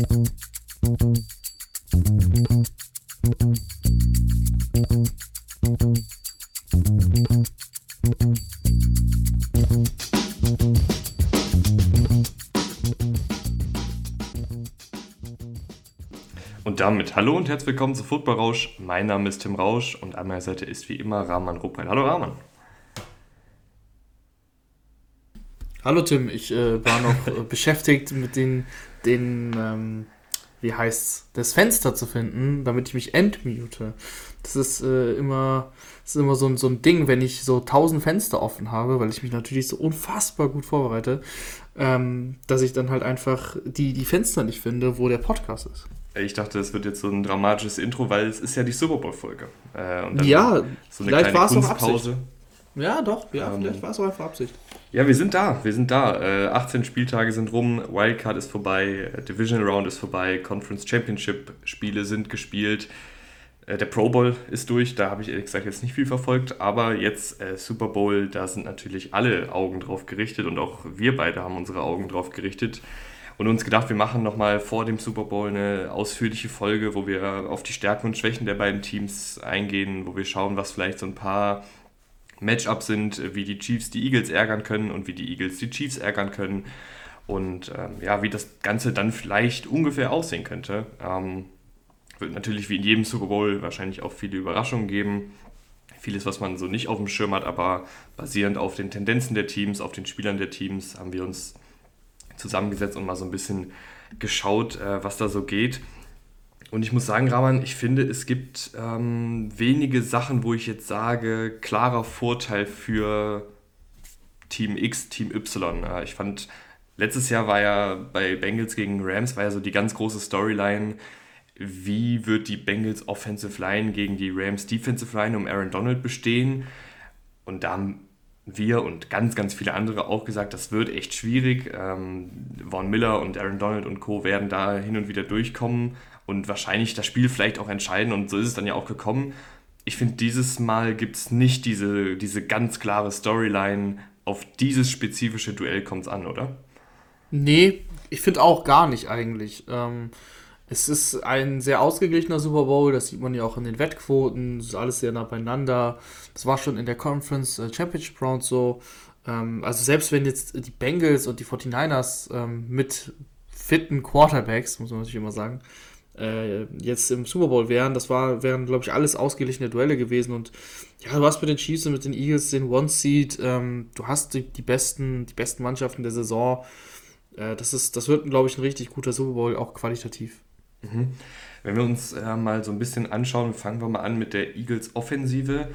Und damit hallo und herzlich willkommen zu Football Rausch. Mein Name ist Tim Rausch und an meiner Seite ist wie immer Rahman Ruprein. Hallo Rahman. Hallo Tim, ich äh, war noch äh, beschäftigt mit den, den ähm, wie heißt's, das Fenster zu finden, damit ich mich entmute. Das ist äh, immer, das ist immer so, ein, so ein Ding, wenn ich so tausend Fenster offen habe, weil ich mich natürlich so unfassbar gut vorbereite, ähm, dass ich dann halt einfach die, die Fenster nicht finde, wo der Podcast ist. Ich dachte, es wird jetzt so ein dramatisches Intro, weil es ist ja die Super Bowl-Folge. Äh, ja, so vielleicht war es auch Absicht. Ja, doch, ja, ähm, vielleicht war es auch einfach Absicht. Ja, wir sind da, wir sind da. Äh, 18 Spieltage sind rum, Wildcard ist vorbei, Division Round ist vorbei, Conference Championship Spiele sind gespielt. Äh, der Pro Bowl ist durch, da habe ich ehrlich gesagt jetzt nicht viel verfolgt, aber jetzt äh, Super Bowl, da sind natürlich alle Augen drauf gerichtet und auch wir beide haben unsere Augen drauf gerichtet und uns gedacht, wir machen nochmal vor dem Super Bowl eine ausführliche Folge, wo wir auf die Stärken und Schwächen der beiden Teams eingehen, wo wir schauen, was vielleicht so ein paar Matchups sind, wie die Chiefs die Eagles ärgern können und wie die Eagles die Chiefs ärgern können und ähm, ja, wie das Ganze dann vielleicht ungefähr aussehen könnte. Ähm, wird natürlich wie in jedem Super Bowl wahrscheinlich auch viele Überraschungen geben. Vieles, was man so nicht auf dem Schirm hat, aber basierend auf den Tendenzen der Teams, auf den Spielern der Teams, haben wir uns zusammengesetzt und mal so ein bisschen geschaut, äh, was da so geht. Und ich muss sagen, Rahman, ich finde, es gibt ähm, wenige Sachen, wo ich jetzt sage, klarer Vorteil für Team X, Team Y. Ich fand, letztes Jahr war ja bei Bengals gegen Rams, war ja so die ganz große Storyline, wie wird die Bengals Offensive Line gegen die Rams Defensive Line um Aaron Donald bestehen. Und da haben wir und ganz, ganz viele andere auch gesagt, das wird echt schwierig. Ähm, Von Miller und Aaron Donald und Co. werden da hin und wieder durchkommen und wahrscheinlich das Spiel vielleicht auch entscheiden und so ist es dann ja auch gekommen. Ich finde, dieses Mal gibt es nicht diese, diese ganz klare Storyline, auf dieses spezifische Duell kommt es an, oder? Nee, ich finde auch gar nicht eigentlich. Ähm, es ist ein sehr ausgeglichener Super Bowl, das sieht man ja auch in den Wettquoten, das ist alles sehr nah beieinander. Das war schon in der Conference äh, Championship Round so. Ähm, also selbst wenn jetzt die Bengals und die 49ers ähm, mit fitten Quarterbacks, muss man natürlich immer sagen, äh, jetzt im Super Bowl wären. Das war, wären, glaube ich, alles ausgeglichene Duelle gewesen. Und ja, du hast mit den Chiefs und mit den Eagles den One-Seed. Ähm, du hast die, die, besten, die besten Mannschaften der Saison. Äh, das, ist, das wird, glaube ich, ein richtig guter Super Bowl, auch qualitativ. Mhm. Wenn wir uns äh, mal so ein bisschen anschauen, fangen wir mal an mit der Eagles-Offensive.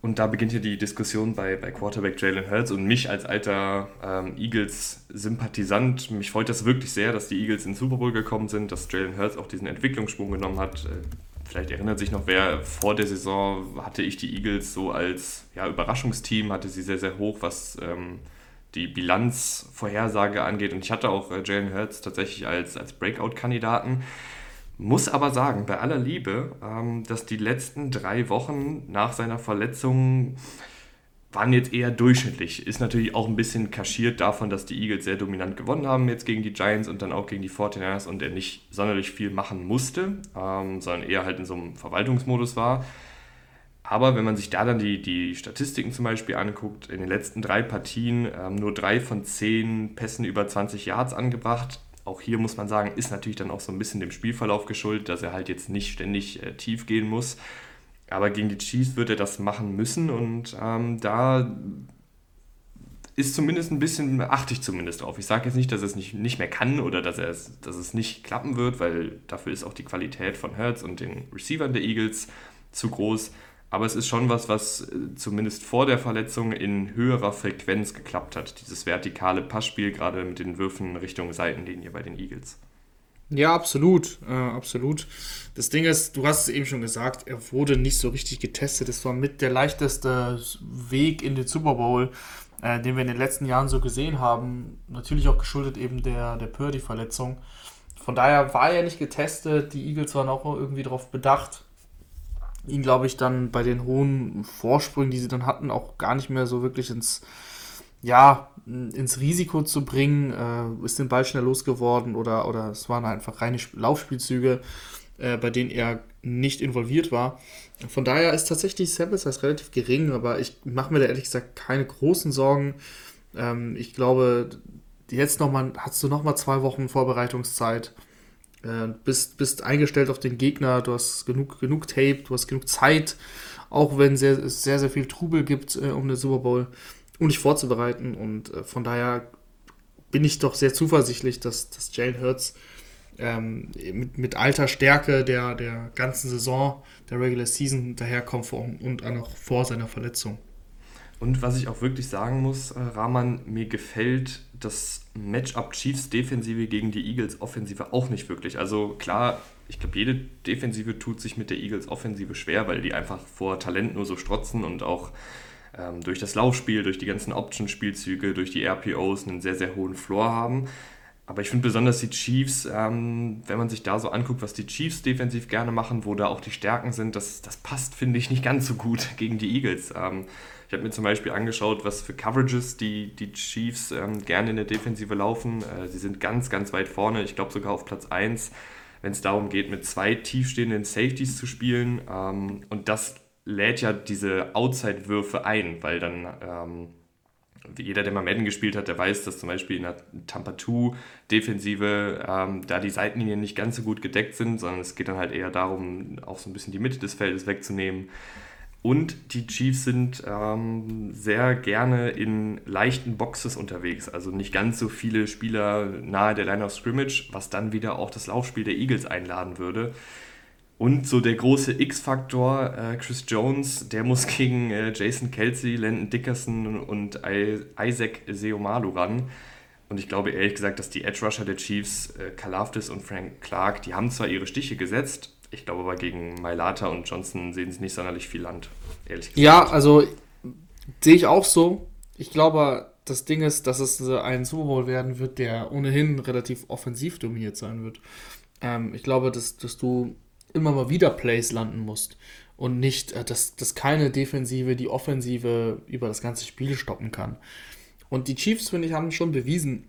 Und da beginnt hier die Diskussion bei, bei Quarterback Jalen Hurts und mich als alter ähm, Eagles-Sympathisant. Mich freut das wirklich sehr, dass die Eagles in den Super Bowl gekommen sind, dass Jalen Hurts auch diesen Entwicklungsschwung genommen hat. Äh, vielleicht erinnert sich noch wer, vor der Saison hatte ich die Eagles so als ja, Überraschungsteam, hatte sie sehr, sehr hoch, was ähm, die Bilanzvorhersage angeht. Und ich hatte auch äh, Jalen Hurts tatsächlich als, als Breakout-Kandidaten. Muss aber sagen, bei aller Liebe, ähm, dass die letzten drei Wochen nach seiner Verletzung waren jetzt eher durchschnittlich. Ist natürlich auch ein bisschen kaschiert davon, dass die Eagles sehr dominant gewonnen haben jetzt gegen die Giants und dann auch gegen die 49ers und er nicht sonderlich viel machen musste, ähm, sondern eher halt in so einem Verwaltungsmodus war. Aber wenn man sich da dann die, die Statistiken zum Beispiel anguckt, in den letzten drei Partien ähm, nur drei von zehn Pässen über 20 Yards angebracht, auch hier muss man sagen, ist natürlich dann auch so ein bisschen dem Spielverlauf geschuldet, dass er halt jetzt nicht ständig äh, tief gehen muss. Aber gegen die Chiefs wird er das machen müssen und ähm, da ist zumindest ein bisschen, achte ich zumindest drauf. Ich sage jetzt nicht, dass er es nicht, nicht mehr kann oder dass, er es, dass es nicht klappen wird, weil dafür ist auch die Qualität von Hertz und den Receivern der Eagles zu groß. Aber es ist schon was, was äh, zumindest vor der Verletzung in höherer Frequenz geklappt hat. Dieses vertikale Passspiel, gerade mit den Würfen Richtung Seitenlinie bei den Eagles. Ja, absolut, äh, absolut. Das Ding ist, du hast es eben schon gesagt, er wurde nicht so richtig getestet. Es war mit der leichteste Weg in den Super Bowl, äh, den wir in den letzten Jahren so gesehen haben. Natürlich auch geschuldet eben der, der Purdy-Verletzung. Von daher war er nicht getestet. Die Eagles waren auch irgendwie darauf bedacht, ihn, glaube ich, dann bei den hohen Vorsprüngen, die sie dann hatten, auch gar nicht mehr so wirklich ins, ja, ins Risiko zu bringen, äh, ist den Ball schnell losgeworden oder, oder es waren einfach reine Laufspielzüge, äh, bei denen er nicht involviert war. Von daher ist tatsächlich Sample Size relativ gering, aber ich mache mir da ehrlich gesagt keine großen Sorgen. Ähm, ich glaube, jetzt noch mal, hast du nochmal zwei Wochen Vorbereitungszeit, äh, bist, bist eingestellt auf den Gegner, du hast genug, genug Tape, du hast genug Zeit, auch wenn es sehr, sehr, viel Trubel gibt äh, um den Super Bowl um dich vorzubereiten. Und äh, von daher bin ich doch sehr zuversichtlich, dass, dass Jalen Hurts ähm, mit, mit alter Stärke der, der ganzen Saison, der Regular Season daherkommt und auch noch vor seiner Verletzung. Und was ich auch wirklich sagen muss, äh, Rahman, mir gefällt das Matchup Chiefs Defensive gegen die Eagles Offensive auch nicht wirklich. Also klar, ich glaube, jede Defensive tut sich mit der Eagles Offensive schwer, weil die einfach vor Talent nur so strotzen und auch ähm, durch das Laufspiel, durch die ganzen Option-Spielzüge, durch die RPOs einen sehr, sehr hohen Floor haben. Aber ich finde besonders die Chiefs, ähm, wenn man sich da so anguckt, was die Chiefs defensiv gerne machen, wo da auch die Stärken sind, das, das passt, finde ich, nicht ganz so gut gegen die Eagles. Ähm, ich habe mir zum Beispiel angeschaut, was für Coverages die, die Chiefs ähm, gerne in der Defensive laufen. Äh, sie sind ganz, ganz weit vorne, ich glaube sogar auf Platz 1, wenn es darum geht, mit zwei tiefstehenden Safeties zu spielen. Ähm, und das lädt ja diese Outside-Würfe ein, weil dann ähm, jeder, der mal Madden gespielt hat, der weiß, dass zum Beispiel in der Tampa 2 Defensive ähm, da die Seitenlinien nicht ganz so gut gedeckt sind, sondern es geht dann halt eher darum, auch so ein bisschen die Mitte des Feldes wegzunehmen. Und die Chiefs sind ähm, sehr gerne in leichten Boxes unterwegs, also nicht ganz so viele Spieler nahe der Line of Scrimmage, was dann wieder auch das Laufspiel der Eagles einladen würde. Und so der große X-Faktor, äh, Chris Jones, der muss gegen äh, Jason Kelsey, Landon Dickerson und I Isaac Seomalu ran. Und ich glaube ehrlich gesagt, dass die Edge Rusher der Chiefs, äh, Kalafdis und Frank Clark, die haben zwar ihre Stiche gesetzt, ich glaube aber gegen Mailata und Johnson sehen sie nicht sonderlich viel Land, ehrlich gesagt. Ja, also sehe ich auch so. Ich glaube, das Ding ist, dass es ein Super Bowl werden wird, der ohnehin relativ offensiv dominiert sein wird. Ähm, ich glaube, dass, dass du immer mal wieder Plays landen musst und nicht, äh, dass, dass keine Defensive die Offensive über das ganze Spiel stoppen kann. Und die Chiefs, finde ich, haben schon bewiesen,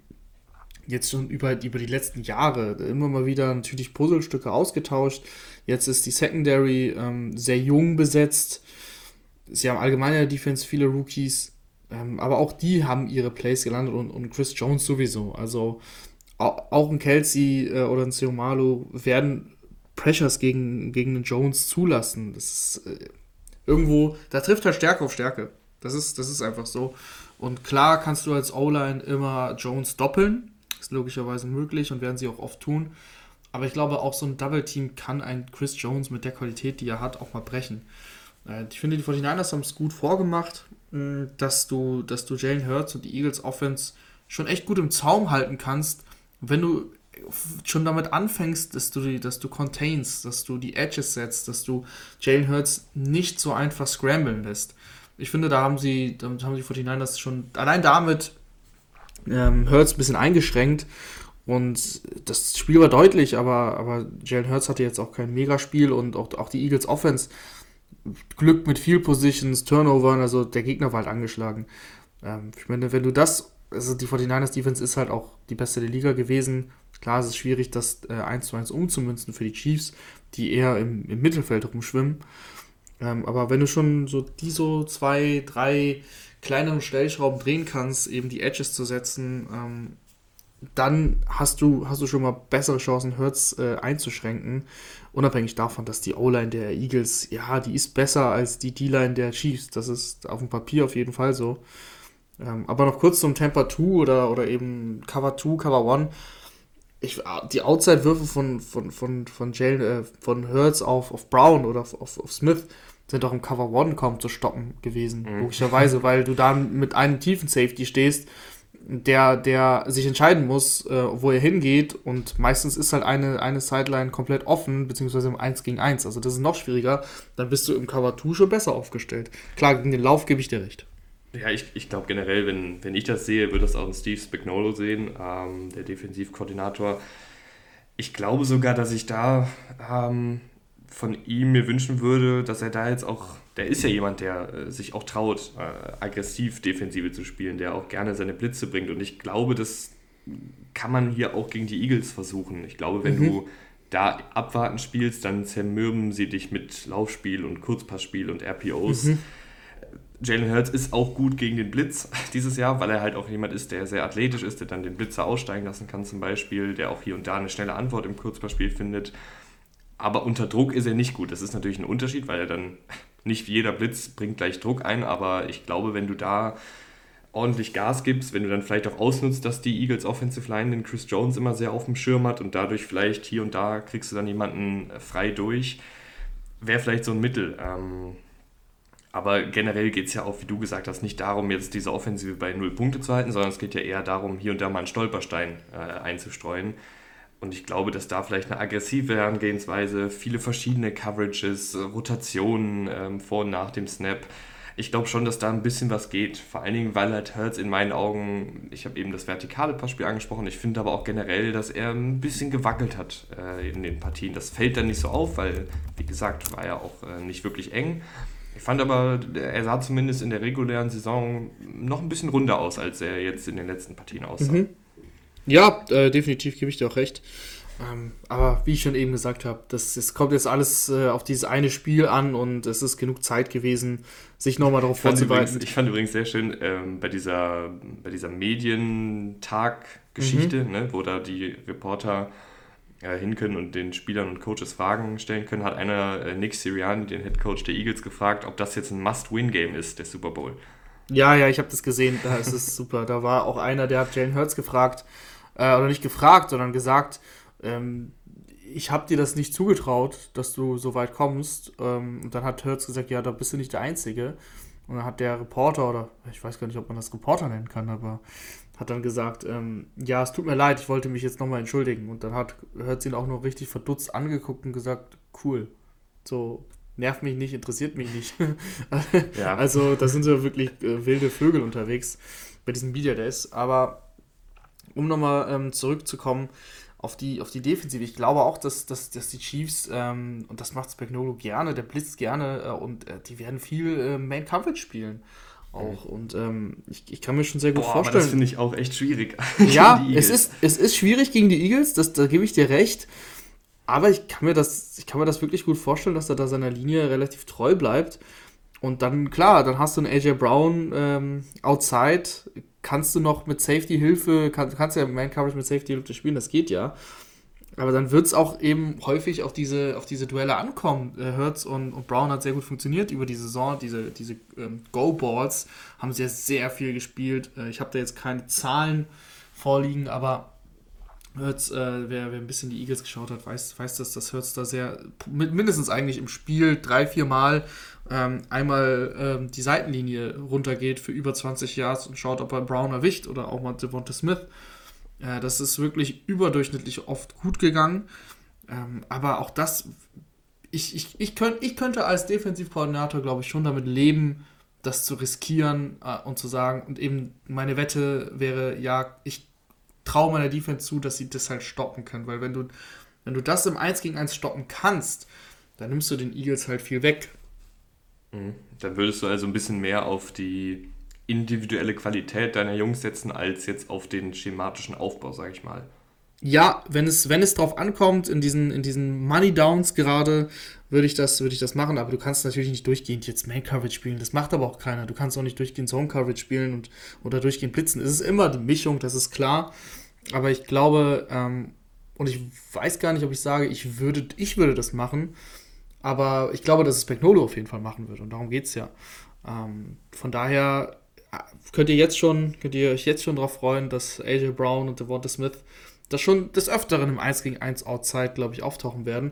jetzt schon über, über die letzten Jahre, immer mal wieder natürlich Puzzlestücke ausgetauscht. Jetzt ist die Secondary ähm, sehr jung besetzt. Sie haben allgemein in der Defense viele Rookies, ähm, aber auch die haben ihre Plays gelandet und, und Chris Jones sowieso. Also auch ein Kelsey äh, oder ein Seomalu werden Pressures gegen, gegen den Jones zulassen. Das ist äh, irgendwo, da trifft er Stärke auf Stärke. Das ist, das ist einfach so. Und klar kannst du als O-Line immer Jones doppeln. Ist logischerweise möglich und werden sie auch oft tun. Aber ich glaube, auch so ein Double-Team kann ein Chris Jones mit der Qualität, die er hat, auch mal brechen. Äh, ich finde, die 49ers haben es gut vorgemacht, dass du, dass du Jalen Hurts und die Eagles Offense schon echt gut im Zaum halten kannst, wenn du schon damit anfängst, dass du, die, dass du containst, dass du die Edges setzt, dass du Jalen Hurts nicht so einfach scramblen lässt. Ich finde, da haben sie, da haben die 49ers schon allein damit ähm, Hurts ein bisschen eingeschränkt und das Spiel war deutlich, aber, aber Jalen Hurts hatte jetzt auch kein Megaspiel und auch, auch die Eagles Offense Glück mit viel Positions, Turnovern, also der Gegner war halt angeschlagen. Ähm, ich meine, wenn du das, also die 49ers Defense ist halt auch die beste der Liga gewesen, Klar, es ist schwierig, das äh, 1 zu 1 umzumünzen für die Chiefs, die eher im, im Mittelfeld rumschwimmen. Ähm, aber wenn du schon so die so zwei, drei kleineren Stellschrauben drehen kannst, eben die Edges zu setzen, ähm, dann hast du, hast du schon mal bessere Chancen, Hurts äh, einzuschränken. Unabhängig davon, dass die O-Line der Eagles, ja, die ist besser als die D-Line der Chiefs. Das ist auf dem Papier auf jeden Fall so. Ähm, aber noch kurz zum Temper 2 oder, oder eben Cover 2, Cover 1 ich, die Outside-Würfe von, von, von, von, Jalen, äh, von Hurts auf, auf Brown oder auf, auf, auf Smith sind doch im Cover One kaum zu stoppen gewesen, mhm. logischerweise, weil du dann mit einem tiefen Safety stehst, der, der sich entscheiden muss, äh, wo er hingeht und meistens ist halt eine, eine Sideline komplett offen, beziehungsweise im 1 gegen 1, also das ist noch schwieriger, dann bist du im Cover 2 schon besser aufgestellt. Klar, gegen den Lauf gebe ich dir recht. Ja, ich, ich glaube generell, wenn, wenn ich das sehe, wird das auch ein Steve Spagnolo sehen, ähm, der Defensivkoordinator. Ich glaube sogar, dass ich da ähm, von ihm mir wünschen würde, dass er da jetzt auch der ist ja jemand, der äh, sich auch traut, äh, aggressiv Defensive zu spielen, der auch gerne seine Blitze bringt. Und ich glaube, das kann man hier auch gegen die Eagles versuchen. Ich glaube, wenn mhm. du da abwarten spielst, dann zermürben sie dich mit Laufspiel und Kurzpassspiel und RPOs. Mhm. Jalen Hurts ist auch gut gegen den Blitz dieses Jahr, weil er halt auch jemand ist, der sehr athletisch ist, der dann den Blitzer aussteigen lassen kann zum Beispiel, der auch hier und da eine schnelle Antwort im Kurzpassspiel findet. Aber unter Druck ist er nicht gut. Das ist natürlich ein Unterschied, weil er dann nicht jeder Blitz bringt gleich Druck ein, aber ich glaube, wenn du da ordentlich Gas gibst, wenn du dann vielleicht auch ausnutzt, dass die Eagles Offensive Line den Chris Jones immer sehr auf dem Schirm hat und dadurch vielleicht hier und da kriegst du dann jemanden frei durch, wäre vielleicht so ein Mittel. Ähm, aber generell geht es ja auch, wie du gesagt hast, nicht darum, jetzt diese Offensive bei null Punkte zu halten, sondern es geht ja eher darum, hier und da mal einen Stolperstein äh, einzustreuen. Und ich glaube, dass da vielleicht eine aggressive Herangehensweise, viele verschiedene Coverages, Rotationen ähm, vor und nach dem Snap, ich glaube schon, dass da ein bisschen was geht. Vor allen Dingen, weil halt Hertz in meinen Augen, ich habe eben das vertikale Passspiel angesprochen, ich finde aber auch generell, dass er ein bisschen gewackelt hat äh, in den Partien. Das fällt dann nicht so auf, weil, wie gesagt, war ja auch äh, nicht wirklich eng. Ich fand aber, er sah zumindest in der regulären Saison noch ein bisschen runder aus, als er jetzt in den letzten Partien aussah. Mhm. Ja, äh, definitiv gebe ich dir auch recht. Ähm, aber wie ich schon eben gesagt habe, das, das kommt jetzt alles äh, auf dieses eine Spiel an und es ist genug Zeit gewesen, sich nochmal darauf vorzubereiten. ich fand übrigens sehr schön ähm, bei dieser, bei dieser Medientag-Geschichte, mhm. ne, wo da die Reporter äh, hin können und den Spielern und Coaches Fragen stellen können, hat einer äh, Nick Sirianni, den Head Coach der Eagles, gefragt, ob das jetzt ein Must-Win-Game ist, der Super Bowl. Ja, ja, ich habe das gesehen, da ist super. Da war auch einer, der hat Jalen Hurts gefragt, äh, oder nicht gefragt, sondern gesagt, ähm, ich habe dir das nicht zugetraut, dass du so weit kommst. Ähm, und dann hat Hurts gesagt, ja, da bist du nicht der Einzige. Und dann hat der Reporter, oder ich weiß gar nicht, ob man das Reporter nennen kann, aber hat dann gesagt, ähm, ja, es tut mir leid, ich wollte mich jetzt nochmal entschuldigen. Und dann hat Hurts ihn auch noch richtig verdutzt angeguckt und gesagt, cool. So, nervt mich nicht, interessiert mich nicht. ja. Also, da sind so wirklich äh, wilde Vögel unterwegs bei diesem Media Days. Aber um nochmal ähm, zurückzukommen auf die, auf die Defensive, ich glaube auch, dass, dass, dass die Chiefs, ähm, und das macht Spagnolo gerne, der blitzt gerne äh, und äh, die werden viel äh, Main Coverage spielen auch. Und ähm, ich, ich kann mir schon sehr gut Boah, vorstellen. Aber das finde ich auch echt schwierig. ja, es ist, es ist schwierig gegen die Eagles, das, da gebe ich dir recht. Aber ich kann, mir das, ich kann mir das wirklich gut vorstellen, dass er da seiner Linie relativ treu bleibt. Und dann, klar, dann hast du einen AJ Brown ähm, outside. Kannst du noch mit Safety-Hilfe, kann, kannst ja Man-Coverage mit Safety-Hilfe spielen, das geht ja. Aber dann wird es auch eben häufig auf diese, auf diese Duelle ankommen. Äh, Hertz und, und, Brown hat sehr gut funktioniert über die Saison. Diese, diese ähm, Go-Balls haben sehr, sehr viel gespielt. Äh, ich habe da jetzt keine Zahlen vorliegen, aber Hertz, äh, wer, wer ein bisschen die Eagles geschaut hat, weiß, weiß dass das Hertz da sehr, mindestens eigentlich im Spiel drei, vier Mal ähm, einmal ähm, die Seitenlinie runtergeht für über 20 Yards und schaut, ob er Brown erwischt oder auch mal Devonta Smith. Äh, das ist wirklich überdurchschnittlich oft gut gegangen. Ähm, aber auch das, ich, ich, ich, könnt, ich könnte als Defensivkoordinator, glaube ich, schon damit leben, das zu riskieren äh, und zu sagen, und eben meine Wette wäre, ja, ich traue meiner Defense zu, dass sie das halt stoppen können. Weil wenn du, wenn du das im 1 gegen 1 stoppen kannst, dann nimmst du den Eagles halt viel weg. Mhm. Dann würdest du also ein bisschen mehr auf die individuelle Qualität deiner Jungs setzen, als jetzt auf den schematischen Aufbau, sage ich mal. Ja, wenn es, wenn es drauf ankommt, in diesen, in diesen Money Downs gerade, würde ich, das, würde ich das machen, aber du kannst natürlich nicht durchgehend jetzt Main Coverage spielen. Das macht aber auch keiner. Du kannst auch nicht durchgehend Zone Coverage spielen und, oder durchgehend blitzen. Es ist immer die Mischung, das ist klar. Aber ich glaube, ähm, und ich weiß gar nicht, ob ich sage, ich würde, ich würde das machen, aber ich glaube, dass es Spagnolo auf jeden Fall machen wird und darum geht es ja. Ähm, von daher könnt ihr jetzt schon, könnt ihr euch jetzt schon darauf freuen, dass AJ Brown und Devonta Smith das schon des Öfteren im 1 gegen 1 Outside, glaube ich, auftauchen werden.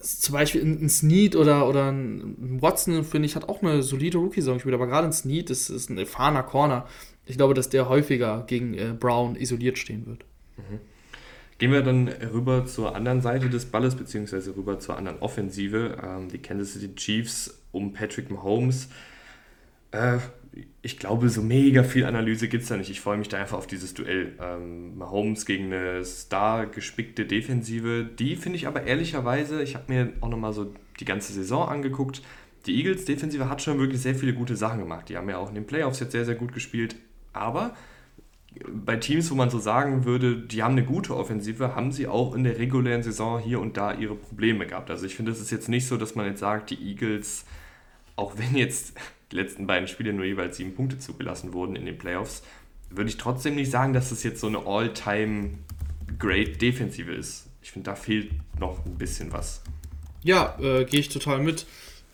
Zum Beispiel ein, Snead oder, oder ein Watson, finde ich, hat auch eine solide Rookie-Saison gespielt, aber gerade ein Snead ist, ist ein erfahrener Corner. Ich glaube, dass der häufiger gegen äh, Brown isoliert stehen wird. Mhm. Gehen wir dann rüber zur anderen Seite des Balles, beziehungsweise rüber zur anderen Offensive. Ähm, die Kansas City Chiefs um Patrick Mahomes. Äh, ich glaube, so mega viel Analyse gibt es da nicht. Ich freue mich da einfach auf dieses Duell. Ähm, Mahomes gegen eine star-gespickte Defensive. Die finde ich aber ehrlicherweise, ich habe mir auch nochmal so die ganze Saison angeguckt, die Eagles-Defensive hat schon wirklich sehr viele gute Sachen gemacht. Die haben ja auch in den Playoffs jetzt sehr, sehr gut gespielt. Aber bei Teams, wo man so sagen würde, die haben eine gute Offensive, haben sie auch in der regulären Saison hier und da ihre Probleme gehabt. Also ich finde, es ist jetzt nicht so, dass man jetzt sagt, die Eagles, auch wenn jetzt die letzten beiden Spiele nur jeweils sieben Punkte zugelassen wurden in den Playoffs, würde ich trotzdem nicht sagen, dass das jetzt so eine all-time great Defensive ist. Ich finde, da fehlt noch ein bisschen was. Ja, äh, gehe ich total mit.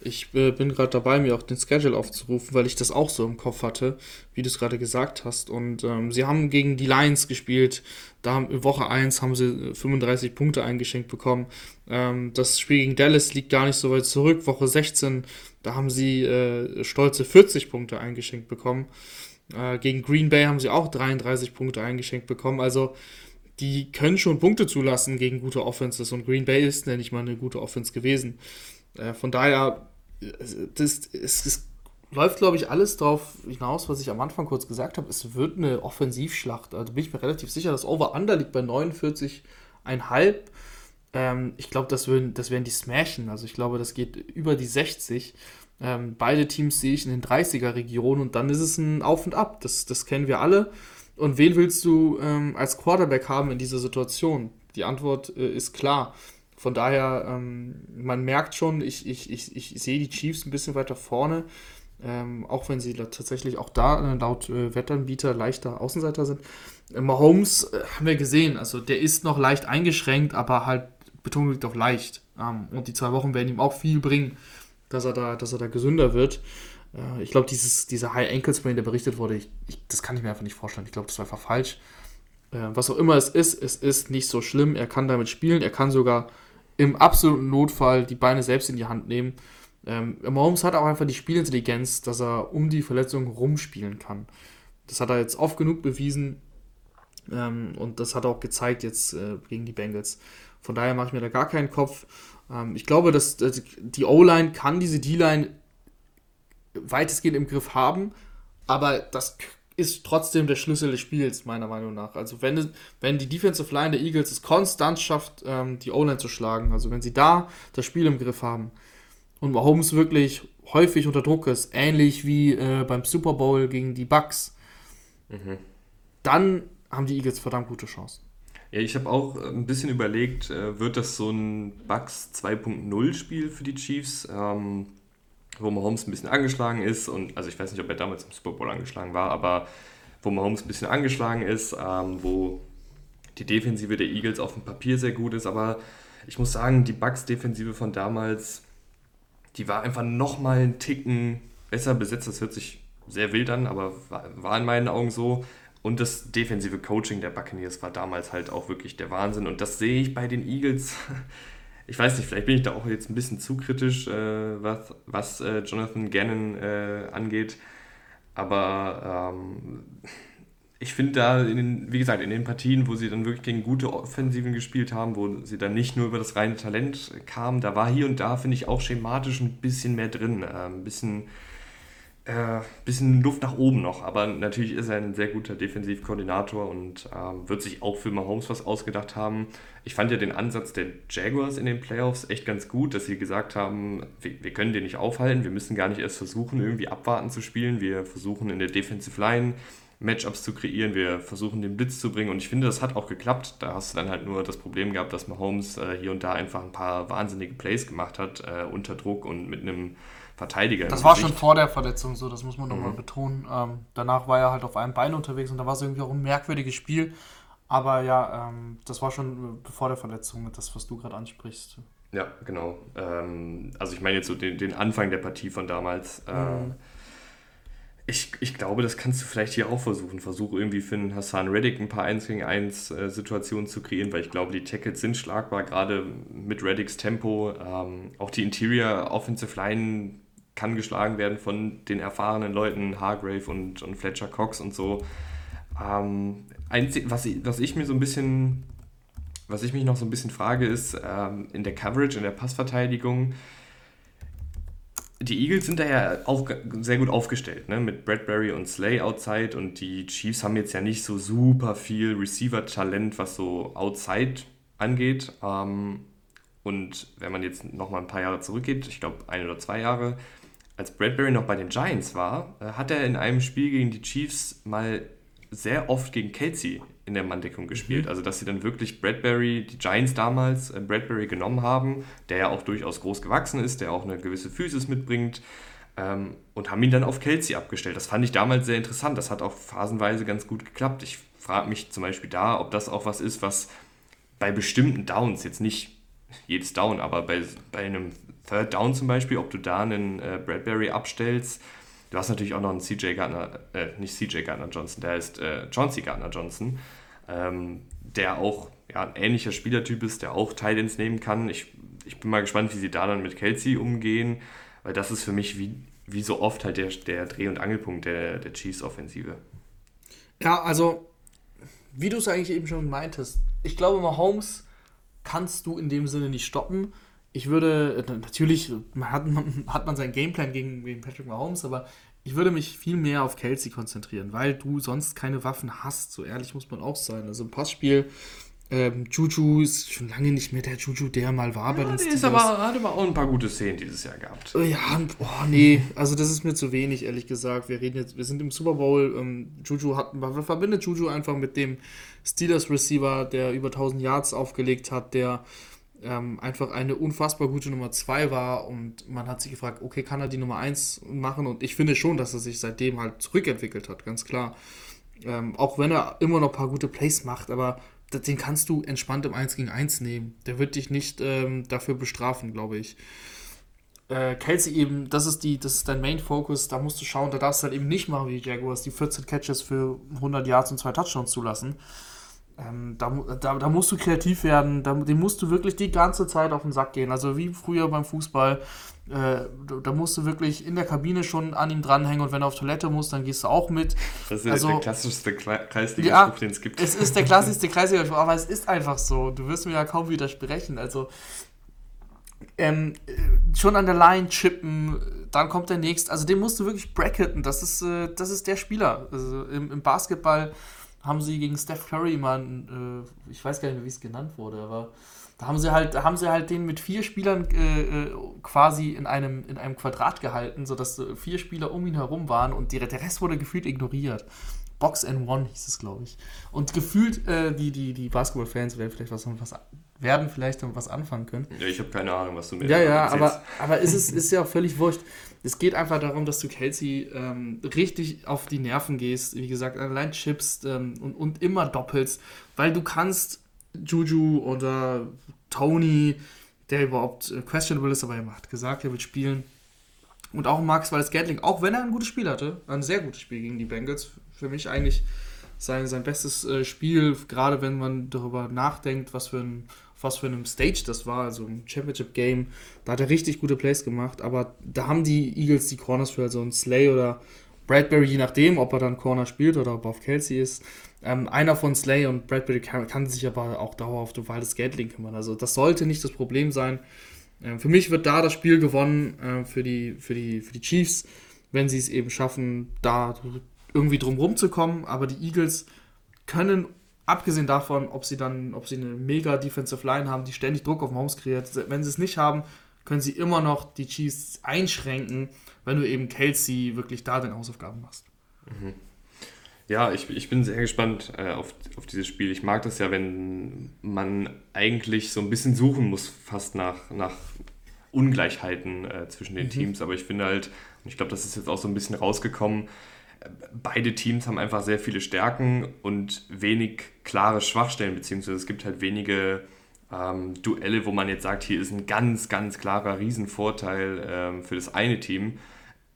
Ich äh, bin gerade dabei, mir auch den Schedule aufzurufen, weil ich das auch so im Kopf hatte, wie du es gerade gesagt hast. Und ähm, sie haben gegen die Lions gespielt. Da haben, in Woche 1 haben sie 35 Punkte eingeschenkt bekommen. Ähm, das Spiel gegen Dallas liegt gar nicht so weit zurück. Woche 16, da haben sie äh, stolze 40 Punkte eingeschenkt bekommen. Äh, gegen Green Bay haben sie auch 33 Punkte eingeschenkt bekommen. Also die können schon Punkte zulassen gegen gute Offenses. Und Green Bay ist ja nicht mal eine gute Offense gewesen. Äh, von daher das, es, es läuft, glaube ich, alles darauf hinaus, was ich am Anfang kurz gesagt habe. Es wird eine Offensivschlacht. Also bin ich mir relativ sicher, das Over-Under liegt bei 49,5. Ähm, ich glaube, das, das werden die smashen. Also ich glaube, das geht über die 60. Ähm, beide Teams sehe ich in den 30er-Regionen und dann ist es ein Auf und Ab. Das, das kennen wir alle. Und wen willst du ähm, als Quarterback haben in dieser Situation? Die Antwort äh, ist klar. Von daher, ähm, man merkt schon, ich, ich, ich, ich sehe die Chiefs ein bisschen weiter vorne, ähm, auch wenn sie tatsächlich auch da äh, laut äh, Wettanbieter leichter Außenseiter sind. Äh, Mahomes äh, haben wir gesehen, also der ist noch leicht eingeschränkt, aber halt Betonung liegt auf leicht. Ähm, und die zwei Wochen werden ihm auch viel bringen, dass er da, dass er da gesünder wird. Äh, ich glaube, dieser High Ankle Sprain, der berichtet wurde, ich, ich, das kann ich mir einfach nicht vorstellen. Ich glaube, das war einfach falsch. Was auch immer es ist, es ist nicht so schlimm. Er kann damit spielen, er kann sogar im absoluten Notfall die Beine selbst in die Hand nehmen. Ähm, Mahomes hat auch einfach die Spielintelligenz, dass er um die Verletzung rumspielen kann. Das hat er jetzt oft genug bewiesen ähm, und das hat er auch gezeigt jetzt äh, gegen die Bengals. Von daher mache ich mir da gar keinen Kopf. Ähm, ich glaube, dass, dass die O-Line kann diese D-Line weitestgehend im Griff haben, aber das ist trotzdem der Schlüssel des Spiels, meiner Meinung nach. Also wenn, wenn die Defensive Line der Eagles es konstant schafft, ähm, die O-Line zu schlagen, also wenn sie da das Spiel im Griff haben und Mahomes wirklich häufig unter Druck ist, ähnlich wie äh, beim Super Bowl gegen die Bucks, mhm. dann haben die Eagles verdammt gute Chancen. Ja, ich habe auch ein bisschen überlegt, äh, wird das so ein Bucks 2.0 Spiel für die Chiefs? Ähm wo Mahomes ein bisschen angeschlagen ist und also ich weiß nicht, ob er damals im Super Bowl angeschlagen war, aber wo Mahomes ein bisschen angeschlagen ist, ähm, wo die Defensive der Eagles auf dem Papier sehr gut ist, aber ich muss sagen, die Bucks-Defensive von damals, die war einfach nochmal einen Ticken besser besetzt. Das hört sich sehr wild an, aber war in meinen Augen so. Und das defensive Coaching der Buccaneers war damals halt auch wirklich der Wahnsinn. Und das sehe ich bei den Eagles ich weiß nicht, vielleicht bin ich da auch jetzt ein bisschen zu kritisch, äh, was, was äh, Jonathan Gannon äh, angeht. Aber ähm, ich finde da, den, wie gesagt, in den Partien, wo sie dann wirklich gegen gute Offensiven gespielt haben, wo sie dann nicht nur über das reine Talent kamen, da war hier und da, finde ich, auch schematisch ein bisschen mehr drin. Äh, ein bisschen äh, bisschen Luft nach oben noch, aber natürlich ist er ein sehr guter Defensivkoordinator und ähm, wird sich auch für Mahomes was ausgedacht haben. Ich fand ja den Ansatz der Jaguars in den Playoffs echt ganz gut, dass sie gesagt haben, wir, wir können den nicht aufhalten, wir müssen gar nicht erst versuchen, irgendwie abwarten zu spielen, wir versuchen in der Defensive Line Matchups zu kreieren, wir versuchen den Blitz zu bringen und ich finde, das hat auch geklappt. Da hast du dann halt nur das Problem gehabt, dass Mahomes äh, hier und da einfach ein paar wahnsinnige Plays gemacht hat, äh, unter Druck und mit einem Verteidiger. Das war schon vor der Verletzung so, das muss man nochmal mhm. betonen. Ähm, danach war er halt auf einem Bein unterwegs und da war es irgendwie auch ein merkwürdiges Spiel. Aber ja, ähm, das war schon vor der Verletzung, das, was du gerade ansprichst. Ja, genau. Ähm, also ich meine jetzt so den, den, Anfang der Partie von damals. Äh, mhm. ich, ich glaube, das kannst du vielleicht hier auch versuchen. Versuche irgendwie für einen Hassan Reddick ein paar 1 gegen 1 äh, Situationen zu kreieren, weil ich glaube, die Tackles sind schlagbar, gerade mit Reddicks Tempo. Ähm, auch die Interior Offensive Line kann geschlagen werden von den erfahrenen Leuten, Hargrave und, und Fletcher Cox und so. Ähm, einzig, was, ich, was ich mir so ein bisschen, was ich mich noch so ein bisschen frage, ist ähm, in der Coverage, in der Passverteidigung, die Eagles sind da ja auch sehr gut aufgestellt, ne? mit Bradbury und Slay outside und die Chiefs haben jetzt ja nicht so super viel Receiver-Talent, was so outside angeht. Ähm, und wenn man jetzt nochmal ein paar Jahre zurückgeht, ich glaube ein oder zwei Jahre, als Bradbury noch bei den Giants war, äh, hat er in einem Spiel gegen die Chiefs mal sehr oft gegen Kelsey in der Manndeckung gespielt. Mhm. Also, dass sie dann wirklich Bradbury, die Giants damals, äh, Bradbury genommen haben, der ja auch durchaus groß gewachsen ist, der auch eine gewisse Physis mitbringt, ähm, und haben ihn dann auf Kelsey abgestellt. Das fand ich damals sehr interessant. Das hat auch phasenweise ganz gut geklappt. Ich frage mich zum Beispiel da, ob das auch was ist, was bei bestimmten Downs, jetzt nicht jedes Down, aber bei, bei einem Third Down zum Beispiel, ob du da einen äh, Bradbury abstellst. Du hast natürlich auch noch einen CJ Gardner, äh, nicht CJ Gardner Johnson, der ist äh, Chauncey Gardner Johnson, ähm, der auch ja, ein ähnlicher Spielertyp ist, der auch Titans nehmen kann. Ich, ich bin mal gespannt, wie sie da dann mit Kelsey umgehen, weil das ist für mich wie, wie so oft halt der, der Dreh- und Angelpunkt der, der Chiefs-Offensive. Ja, also, wie du es eigentlich eben schon meintest, ich glaube, Mahomes kannst du in dem Sinne nicht stoppen. Ich würde, natürlich hat man, hat man seinen Gameplan gegen, gegen Patrick Mahomes, aber ich würde mich viel mehr auf Kelsey konzentrieren, weil du sonst keine Waffen hast. So ehrlich muss man auch sein. Also im Passspiel ähm, Juju ist schon lange nicht mehr der Juju, der mal war bei den Steelers. Ist aber, hat aber auch ein paar gute Szenen dieses Jahr gehabt. Ja, boah, nee, also das ist mir zu wenig, ehrlich gesagt. Wir reden jetzt, wir sind im Super Bowl. Ähm, Juju hat, man verbindet Juju einfach mit dem Steelers Receiver, der über 1000 Yards aufgelegt hat, der ähm, einfach eine unfassbar gute Nummer 2 war und man hat sich gefragt, okay, kann er die Nummer 1 machen? Und ich finde schon, dass er sich seitdem halt zurückentwickelt hat, ganz klar. Ähm, auch wenn er immer noch ein paar gute Plays macht, aber den kannst du entspannt im 1 gegen 1 nehmen. Der wird dich nicht ähm, dafür bestrafen, glaube ich. Äh, Kelsey eben, das ist, die, das ist dein Main Focus, da musst du schauen, da darfst du halt eben nicht machen wie die Jaguars, die 14 Catches für 100 Yards und zwei Touchdowns zulassen. Ähm, da, da, da, musst du kreativ werden, da, dem musst du wirklich die ganze Zeit auf den Sack gehen. Also wie früher beim Fußball, äh, da musst du wirklich in der Kabine schon an ihm dranhängen und wenn er auf Toilette muss, dann gehst du auch mit. Das ist also, der klassischste Kreisliga-Spruch, ja, den es gibt. Es ist der klassischste Kreisliga-Spruch, aber es ist einfach so. Du wirst mir ja kaum widersprechen. Also ähm, schon an der Line chippen, dann kommt der nächste. Also den musst du wirklich bracketen. Das ist, äh, das ist der Spieler. Also im, im Basketball haben sie gegen Steph Curry mal, äh, ich weiß gar nicht mehr, wie es genannt wurde, aber da haben sie halt, haben sie halt den mit vier Spielern äh, äh, quasi in einem, in einem Quadrat gehalten, sodass äh, vier Spieler um ihn herum waren und der Rest wurde gefühlt ignoriert. Box and One hieß es, glaube ich. Und gefühlt, äh, die, die, die Basketball-Fans werden vielleicht was, was werden vielleicht was anfangen können. Ja, ich habe keine Ahnung, was du mir Ja, ja, aber, aber ist es ist ja auch völlig wurscht. Es geht einfach darum, dass du Kelsey ähm, richtig auf die Nerven gehst, wie gesagt, allein chippst ähm, und, und immer doppelst, weil du kannst Juju oder Tony, der überhaupt äh, questionable ist, aber er hat gesagt, er wird spielen. Und auch Max Wallace Gatling, auch wenn er ein gutes Spiel hatte, ein sehr gutes Spiel gegen die Bengals, für mich eigentlich sein, sein bestes äh, Spiel, gerade wenn man darüber nachdenkt, was für ein was für einem Stage das war, also ein Championship Game. Da hat er richtig gute Plays gemacht, aber da haben die Eagles die Corners für also ein Slay oder Bradbury, je nachdem, ob er dann Corner spielt oder ob er auf Kelsey ist. Ähm, einer von Slay und Bradbury kann, kann sich aber auch dauerhaft um Waldes Gatling kümmern. Also das sollte nicht das Problem sein. Ähm, für mich wird da das Spiel gewonnen äh, für, die, für, die, für die Chiefs, wenn sie es eben schaffen, da irgendwie drum rumzukommen. Aber die Eagles können abgesehen davon, ob sie dann, ob sie eine mega Defensive Line haben, die ständig Druck auf Mahomes kreiert, wenn sie es nicht haben, können sie immer noch die Chiefs einschränken, wenn du eben Kelsey wirklich da deine Hausaufgaben machst. Mhm. Ja, ich, ich bin sehr gespannt äh, auf, auf dieses Spiel. Ich mag das ja, wenn man eigentlich so ein bisschen suchen muss, fast nach, nach Ungleichheiten äh, zwischen den mhm. Teams. Aber ich finde halt, und ich glaube, das ist jetzt auch so ein bisschen rausgekommen, beide Teams haben einfach sehr viele Stärken und wenig klare Schwachstellen, beziehungsweise es gibt halt wenige ähm, Duelle, wo man jetzt sagt, hier ist ein ganz, ganz klarer Riesenvorteil ähm, für das eine Team.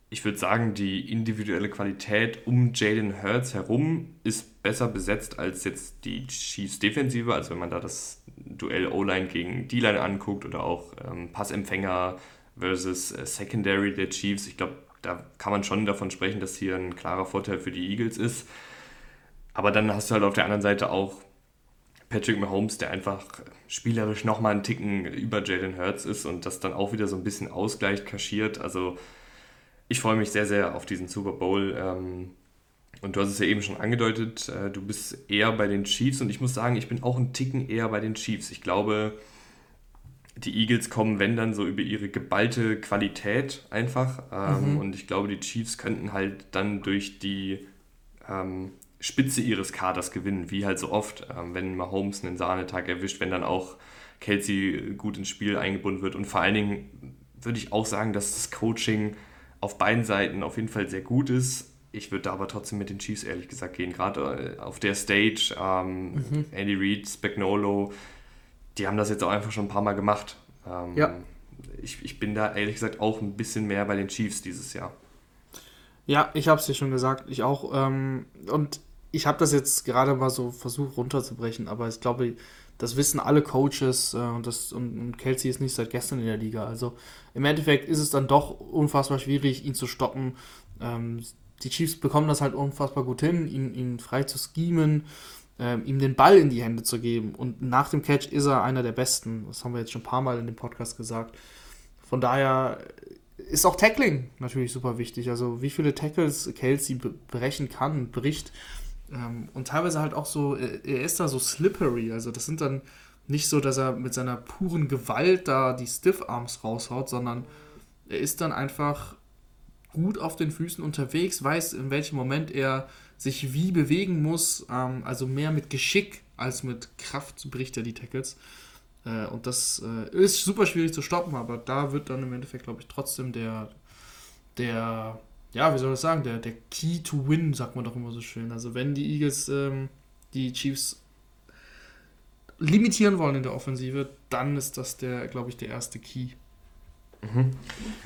Ich würde sagen, die individuelle Qualität um Jalen Hurts herum ist besser besetzt als jetzt die Chiefs Defensive. Also wenn man da das Duell O-Line gegen D-Line anguckt oder auch ähm, Passempfänger versus äh, Secondary der Chiefs. Ich glaube, da kann man schon davon sprechen, dass hier ein klarer Vorteil für die Eagles ist. Aber dann hast du halt auf der anderen Seite auch Patrick Mahomes, der einfach spielerisch nochmal einen Ticken über Jalen Hurts ist und das dann auch wieder so ein bisschen ausgleicht, kaschiert. Also ich freue mich sehr, sehr auf diesen Super Bowl. Ähm, und du hast es ja eben schon angedeutet, äh, du bist eher bei den Chiefs und ich muss sagen, ich bin auch einen Ticken eher bei den Chiefs. Ich glaube, die Eagles kommen, wenn dann so über ihre geballte Qualität einfach. Ähm, mhm. Und ich glaube, die Chiefs könnten halt dann durch die ähm, Spitze ihres Kaders gewinnen, wie halt so oft, ähm, wenn Mahomes einen Sahnetag erwischt, wenn dann auch Kelsey gut ins Spiel eingebunden wird. Und vor allen Dingen würde ich auch sagen, dass das Coaching auf beiden Seiten auf jeden Fall sehr gut ist. Ich würde da aber trotzdem mit den Chiefs ehrlich gesagt gehen. Gerade äh, auf der Stage, ähm, mhm. Andy Reid, Spagnolo, die haben das jetzt auch einfach schon ein paar Mal gemacht. Ähm, ja. Ich, ich bin da ehrlich gesagt auch ein bisschen mehr bei den Chiefs dieses Jahr. Ja, ich habe es dir schon gesagt. Ich auch. Ähm, und ich habe das jetzt gerade mal so versucht runterzubrechen, aber ich glaube, das wissen alle Coaches äh, und, das, und, und Kelsey ist nicht seit gestern in der Liga. Also im Endeffekt ist es dann doch unfassbar schwierig, ihn zu stoppen. Ähm, die Chiefs bekommen das halt unfassbar gut hin, ihn, ihn frei zu schemen, äh, ihm den Ball in die Hände zu geben. Und nach dem Catch ist er einer der Besten. Das haben wir jetzt schon ein paar Mal in dem Podcast gesagt. Von daher ist auch Tackling natürlich super wichtig. Also wie viele Tackles Kelsey brechen kann, bricht. Ähm, und teilweise halt auch so, er ist da so slippery. Also das sind dann nicht so, dass er mit seiner puren Gewalt da die Stiff Arms raushaut, sondern er ist dann einfach gut auf den Füßen unterwegs, weiß, in welchem Moment er sich wie bewegen muss. Ähm, also mehr mit Geschick als mit Kraft bricht er die Tackles. Äh, und das äh, ist super schwierig zu stoppen, aber da wird dann im Endeffekt, glaube ich, trotzdem der, der ja, wie soll ich sagen, der, der Key to Win, sagt man doch immer so schön. Also wenn die Eagles ähm, die Chiefs limitieren wollen in der Offensive, dann ist das der, glaube ich, der erste Key. Mhm.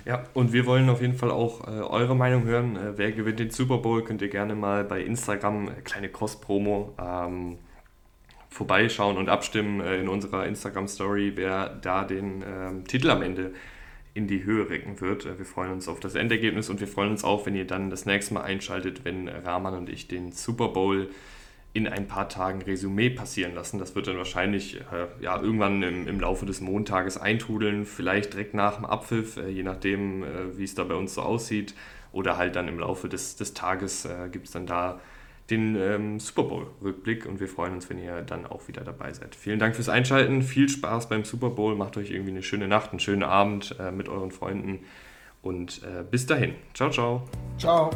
Ja, und wir wollen auf jeden Fall auch äh, eure Meinung hören. Äh, wer gewinnt den Super Bowl? Könnt ihr gerne mal bei Instagram, äh, kleine Cross-Promo, ähm, vorbeischauen und abstimmen äh, in unserer Instagram-Story, wer da den ähm, Titel am Ende in die Höhe recken wird. Äh, wir freuen uns auf das Endergebnis und wir freuen uns auch, wenn ihr dann das nächste Mal einschaltet, wenn Rahman und ich den Super Bowl in ein paar Tagen Resümee passieren lassen. Das wird dann wahrscheinlich äh, ja, irgendwann im, im, Laufe des Montages eintrudeln, vielleicht direkt nach dem Abpfiff, äh, je nachdem, äh, wie es da bei uns so aussieht. Oder halt dann im Laufe des, des Tages äh, gibt es dann da den ähm, Super Bowl-Rückblick und wir freuen uns, wenn ihr dann auch wieder dabei seid. Vielen Dank fürs Einschalten, viel Spaß beim Super Bowl, macht euch irgendwie eine schöne Nacht, einen schönen Abend äh, mit euren Freunden und äh, bis dahin. Ciao, ciao. Ciao.